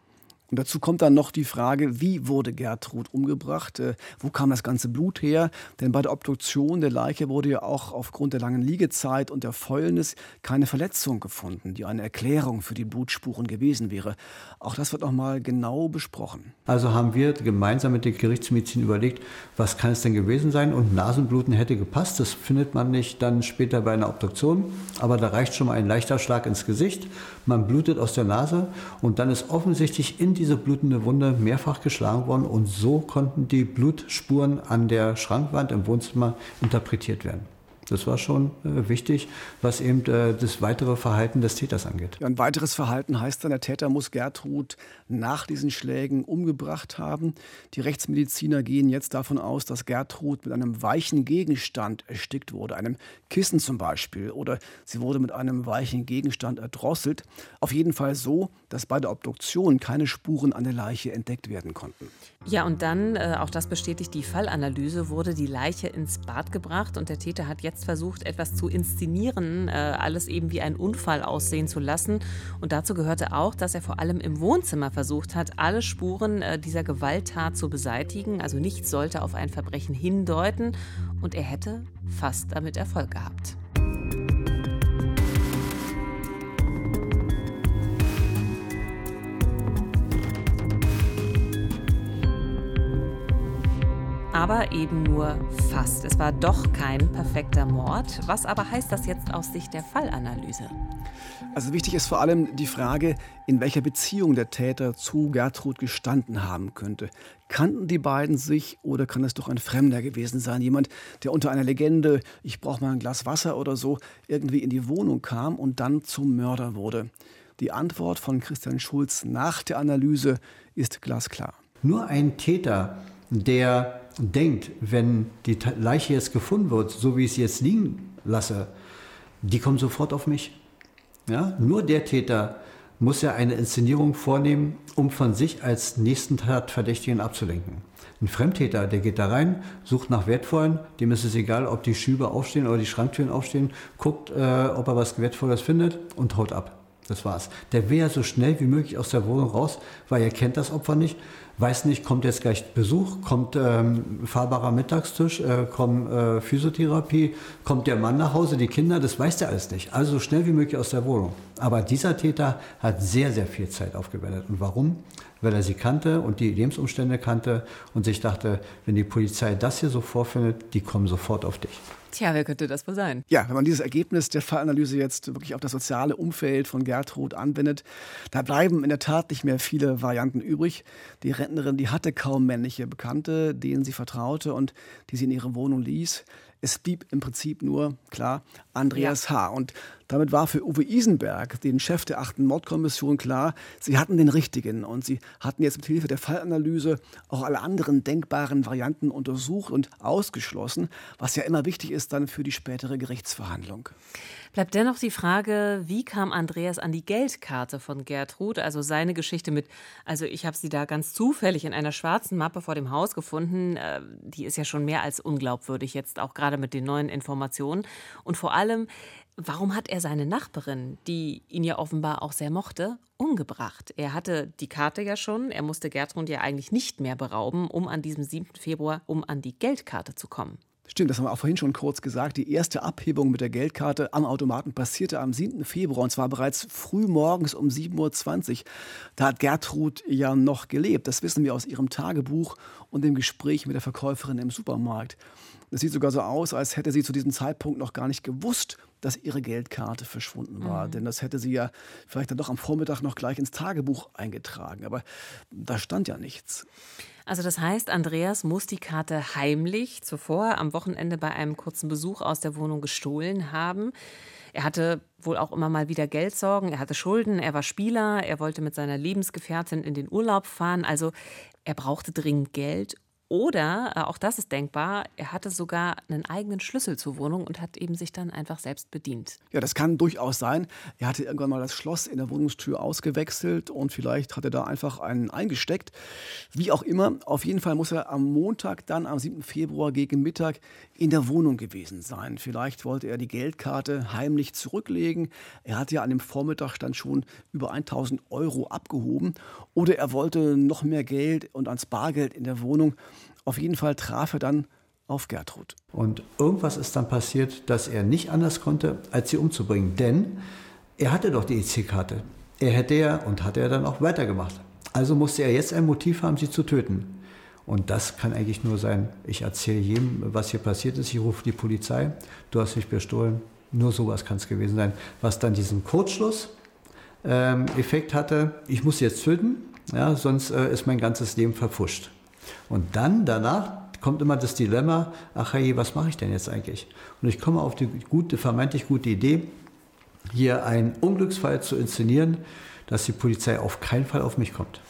Speaker 3: Und dazu kommt dann noch die Frage, wie wurde Gertrud umgebracht? Äh, wo kam das ganze Blut her? Denn bei der Obduktion der Leiche wurde ja auch aufgrund der langen Liegezeit und der Fäulnis keine Verletzung gefunden, die eine Erklärung für die Blutspuren gewesen wäre. Auch das wird noch mal genau besprochen.
Speaker 6: Also haben wir gemeinsam mit der Gerichtsmedizin überlegt, was kann es denn gewesen sein? Und Nasenbluten hätte gepasst. Das findet man nicht dann später bei einer Obduktion. Aber da reicht schon mal ein leichter Schlag ins Gesicht. Man blutet aus der Nase und dann ist offensichtlich in die diese blutende Wunde mehrfach geschlagen worden und so konnten die Blutspuren an der Schrankwand im Wohnzimmer interpretiert werden. Das war schon äh, wichtig, was eben äh, das weitere Verhalten des Täters angeht.
Speaker 3: Ja, ein weiteres Verhalten heißt dann, der Täter muss Gertrud nach diesen Schlägen umgebracht haben. Die Rechtsmediziner gehen jetzt davon aus, dass Gertrud mit einem weichen Gegenstand erstickt wurde, einem Kissen zum Beispiel, oder sie wurde mit einem weichen Gegenstand erdrosselt. Auf jeden Fall so, dass bei der Obduktion keine Spuren an der Leiche entdeckt werden konnten.
Speaker 1: Ja, und dann, äh, auch das bestätigt die Fallanalyse, wurde die Leiche ins Bad gebracht und der Täter hat jetzt versucht, etwas zu inszenieren, äh, alles eben wie ein Unfall aussehen zu lassen. Und dazu gehörte auch, dass er vor allem im Wohnzimmer versucht hat, alle Spuren äh, dieser Gewalttat zu beseitigen. Also nichts sollte auf ein Verbrechen hindeuten und er hätte fast damit Erfolg gehabt. Aber eben nur fast. Es war doch kein perfekter Mord. Was aber heißt das jetzt aus Sicht der Fallanalyse?
Speaker 3: Also wichtig ist vor allem die Frage, in welcher Beziehung der Täter zu Gertrud gestanden haben könnte. Kannten die beiden sich oder kann es doch ein Fremder gewesen sein? Jemand, der unter einer Legende, ich brauche mal ein Glas Wasser oder so, irgendwie in die Wohnung kam und dann zum Mörder wurde. Die Antwort von Christian Schulz nach der Analyse ist glasklar.
Speaker 6: Nur ein Täter, der denkt, wenn die Leiche jetzt gefunden wird, so wie ich sie jetzt liegen lasse, die kommt sofort auf mich. Ja? Nur der Täter muss ja eine Inszenierung vornehmen, um von sich als nächsten Tatverdächtigen abzulenken. Ein Fremdtäter, der geht da rein, sucht nach Wertvollen, dem ist es egal, ob die Schübe aufstehen oder die Schranktüren aufstehen, guckt, äh, ob er was Wertvolles findet und haut ab. Das war's. Der will ja so schnell wie möglich aus der Wohnung raus, weil er kennt das Opfer nicht weiß nicht, kommt jetzt gleich Besuch, kommt ähm, fahrbarer Mittagstisch, äh, kommt äh, Physiotherapie, kommt der Mann nach Hause, die Kinder, das weiß der alles nicht. Also so schnell wie möglich aus der Wohnung. Aber dieser Täter hat sehr, sehr viel Zeit aufgewendet. Und warum? Weil er sie kannte und die Lebensumstände kannte und sich dachte, wenn die Polizei das hier so vorfindet, die kommen sofort auf dich.
Speaker 1: Tja, wer könnte das wohl sein?
Speaker 3: Ja, wenn man dieses Ergebnis der Fallanalyse jetzt wirklich auf das soziale Umfeld von Gertrud anwendet, da bleiben in der Tat nicht mehr viele Varianten übrig. Die Rentnerin, die hatte kaum männliche Bekannte, denen sie vertraute und die sie in ihre Wohnung ließ. Es blieb im Prinzip nur, klar, Andreas ja. H. Und damit war für Uwe Isenberg, den Chef der achten Mordkommission, klar, sie hatten den richtigen und sie hatten jetzt mit Hilfe der Fallanalyse auch alle anderen denkbaren Varianten untersucht und ausgeschlossen, was ja immer wichtig ist dann für die spätere Gerichtsverhandlung.
Speaker 1: Bleibt dennoch die Frage, wie kam Andreas an die Geldkarte von Gertrud, also seine Geschichte mit, also ich habe sie da ganz zufällig in einer schwarzen Mappe vor dem Haus gefunden, äh, die ist ja schon mehr als unglaubwürdig jetzt, auch gerade mit den neuen Informationen. Und vor allem, warum hat er seine Nachbarin, die ihn ja offenbar auch sehr mochte, umgebracht? Er hatte die Karte ja schon, er musste Gertrud ja eigentlich nicht mehr berauben, um an diesem 7. Februar, um an die Geldkarte zu kommen.
Speaker 3: Stimmt, das haben wir auch vorhin schon kurz gesagt. Die erste Abhebung mit der Geldkarte am Automaten passierte am 7. Februar und zwar bereits früh morgens um 7.20 Uhr. Da hat Gertrud ja noch gelebt. Das wissen wir aus ihrem Tagebuch und dem Gespräch mit der Verkäuferin im Supermarkt. Es sieht sogar so aus, als hätte sie zu diesem Zeitpunkt noch gar nicht gewusst, dass ihre Geldkarte verschwunden war. Mhm. Denn das hätte sie ja vielleicht dann doch am Vormittag noch gleich ins Tagebuch eingetragen. Aber da stand ja nichts.
Speaker 1: Also das heißt, Andreas muss die Karte heimlich zuvor am Wochenende bei einem kurzen Besuch aus der Wohnung gestohlen haben. Er hatte wohl auch immer mal wieder Geldsorgen, er hatte Schulden, er war Spieler, er wollte mit seiner Lebensgefährtin in den Urlaub fahren. Also er brauchte dringend Geld oder, äh, auch das ist denkbar, er hatte sogar einen eigenen Schlüssel zur Wohnung und hat eben sich dann einfach selbst bedient.
Speaker 3: Ja, das kann durchaus sein. Er hatte irgendwann mal das Schloss in der Wohnungstür ausgewechselt und vielleicht hat er da einfach einen eingesteckt. Wie auch immer, auf jeden Fall muss er am Montag, dann am 7. Februar gegen Mittag in der Wohnung gewesen sein. Vielleicht wollte er die Geldkarte heimlich zurücklegen. Er hatte ja an dem Vormittag dann schon über 1000 Euro abgehoben. Oder er wollte noch mehr Geld und ans Bargeld in der Wohnung. Auf jeden Fall traf er dann auf Gertrud.
Speaker 6: Und irgendwas ist dann passiert, dass er nicht anders konnte, als sie umzubringen. Denn er hatte doch die EC-Karte. Er hätte ja und hatte er dann auch weitergemacht. Also musste er jetzt ein Motiv haben, sie zu töten. Und das kann eigentlich nur sein, ich erzähle jedem, was hier passiert ist, ich rufe die Polizei, du hast mich bestohlen. Nur sowas kann es gewesen sein. Was dann diesen Kurzschluss-Effekt ähm, hatte, ich muss jetzt töten, ja, sonst äh, ist mein ganzes Leben verpfuscht. Und dann danach kommt immer das Dilemma, ach hey, was mache ich denn jetzt eigentlich? Und ich komme auf die gute, vermeintlich gute Idee, hier einen Unglücksfall zu inszenieren, dass die Polizei auf keinen Fall auf mich kommt.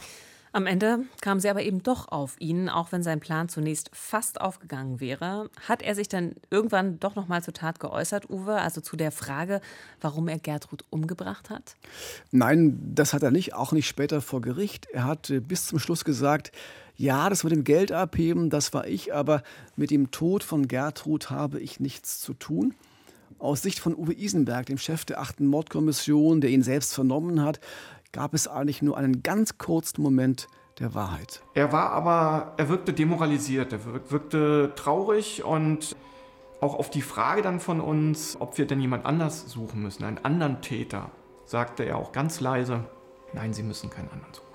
Speaker 1: Am Ende kam sie aber eben doch auf ihn, auch wenn sein Plan zunächst fast aufgegangen wäre. Hat er sich dann irgendwann doch noch mal zur Tat geäußert, Uwe, also zu der Frage, warum er Gertrud umgebracht hat?
Speaker 3: Nein, das hat er nicht, auch nicht später vor Gericht. Er hat äh, bis zum Schluss gesagt, ja, das mit dem Geld abheben, das war ich, aber mit dem Tod von Gertrud habe ich nichts zu tun. Aus Sicht von Uwe Isenberg, dem Chef der achten Mordkommission, der ihn selbst vernommen hat, gab es eigentlich nur einen ganz kurzen Moment der Wahrheit.
Speaker 5: Er war aber, er wirkte demoralisiert, er wirkte traurig und auch auf die Frage dann von uns, ob wir denn jemand anders suchen müssen, einen anderen Täter, sagte er auch ganz leise, nein, Sie müssen keinen anderen suchen.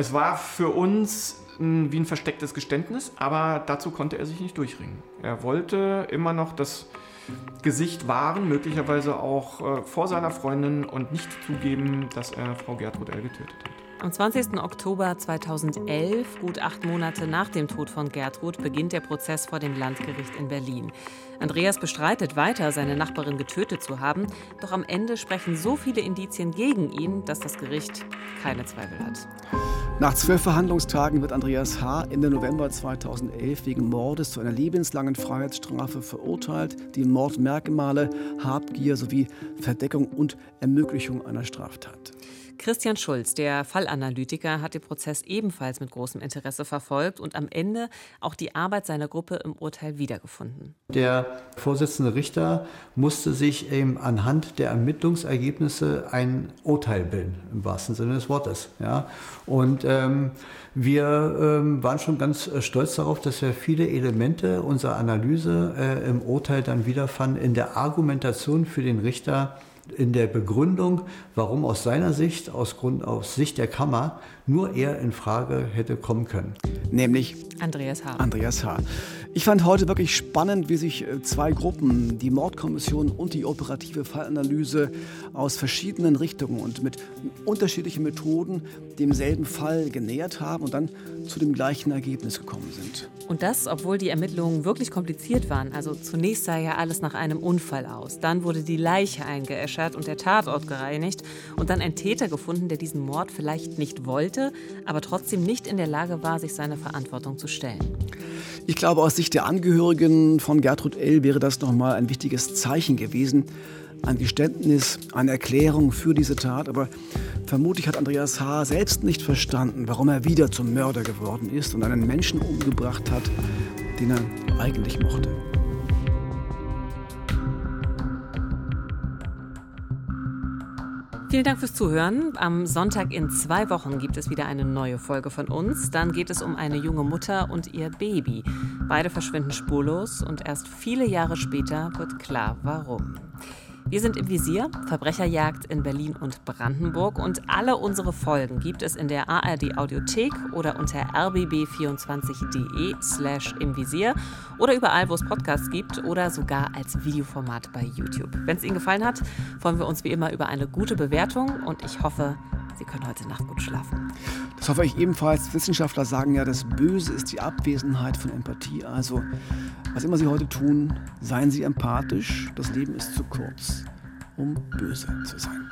Speaker 5: Es war für uns wie ein verstecktes Geständnis, aber dazu konnte er sich nicht durchringen. Er wollte immer noch das Gesicht wahren, möglicherweise auch äh, vor seiner Freundin und nicht zugeben, dass er Frau Gertrud L. getötet hat.
Speaker 1: Am 20. Oktober 2011, gut acht Monate nach dem Tod von Gertrud, beginnt der Prozess vor dem Landgericht in Berlin. Andreas bestreitet weiter, seine Nachbarin getötet zu haben, doch am Ende sprechen so viele Indizien gegen ihn, dass das Gericht keine Zweifel hat.
Speaker 3: Nach zwölf Verhandlungstagen wird Andreas H. Ende November 2011 wegen Mordes zu einer lebenslangen Freiheitsstrafe verurteilt, die Mordmerkmale, Habgier sowie Verdeckung und Ermöglichung einer Straftat.
Speaker 1: Christian Schulz, der Fallanalytiker, hat den Prozess ebenfalls mit großem Interesse verfolgt und am Ende auch die Arbeit seiner Gruppe im Urteil wiedergefunden.
Speaker 6: Der Vorsitzende Richter musste sich eben anhand der Ermittlungsergebnisse ein Urteil bilden, im wahrsten Sinne des Wortes. Ja. Und ähm, wir ähm, waren schon ganz äh, stolz darauf, dass wir viele Elemente unserer Analyse äh, im Urteil dann wiederfanden in der Argumentation für den Richter in der Begründung, warum aus seiner Sicht, aus, Grund, aus Sicht der Kammer, nur er in Frage hätte kommen können.
Speaker 3: Nämlich
Speaker 1: Andreas H.
Speaker 3: Andreas H. Ich fand heute wirklich spannend, wie sich äh, zwei Gruppen, die Mordkommission und die operative Fallanalyse, aus verschiedenen Richtungen und mit unterschiedlichen Methoden demselben Fall genähert haben und dann zu dem gleichen Ergebnis gekommen sind.
Speaker 1: Und das, obwohl die Ermittlungen wirklich kompliziert waren. Also zunächst sah ja alles nach einem Unfall aus. Dann wurde die Leiche eingeäschert und der Tatort gereinigt und dann ein Täter gefunden, der diesen Mord vielleicht nicht wollte, aber trotzdem nicht in der Lage war, sich seiner Verantwortung zu stellen.
Speaker 3: Ich glaube, aus Sicht der Angehörigen von Gertrud L. wäre das nochmal ein wichtiges Zeichen gewesen. Ein Geständnis, eine Erklärung für diese Tat, aber vermutlich hat Andreas H. selbst nicht verstanden, warum er wieder zum Mörder geworden ist und einen Menschen umgebracht hat, den er eigentlich mochte.
Speaker 1: Vielen Dank fürs Zuhören. Am Sonntag in zwei Wochen gibt es wieder eine neue Folge von uns. Dann geht es um eine junge Mutter und ihr Baby. Beide verschwinden spurlos und erst viele Jahre später wird klar, warum. Wir sind im Visier, Verbrecherjagd in Berlin und Brandenburg und alle unsere Folgen gibt es in der ARD Audiothek oder unter rbb24.de slash im Visier oder überall, wo es Podcasts gibt oder sogar als Videoformat bei YouTube. Wenn es Ihnen gefallen hat, freuen wir uns wie immer über eine gute Bewertung und ich hoffe, Sie können heute Nacht gut schlafen.
Speaker 3: Das hoffe ich ebenfalls. Wissenschaftler sagen ja, das Böse ist die Abwesenheit von Empathie. Also, was immer Sie heute tun, seien Sie empathisch. Das Leben ist zu kurz, um böse zu sein.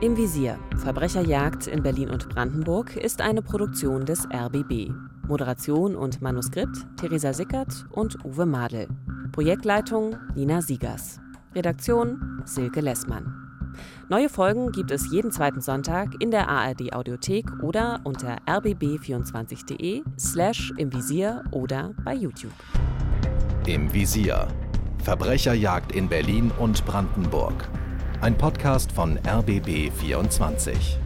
Speaker 1: Im Visier Verbrecherjagd in Berlin und Brandenburg ist eine Produktion des RBB. Moderation und Manuskript Theresa Sickert und Uwe Madel. Projektleitung Nina Siegers. Redaktion Silke Lessmann. Neue Folgen gibt es jeden zweiten Sonntag in der ARD Audiothek oder unter rbb24.de slash im Visier oder bei YouTube.
Speaker 2: Im Visier. Verbrecherjagd in Berlin und Brandenburg. Ein Podcast von RBB 24.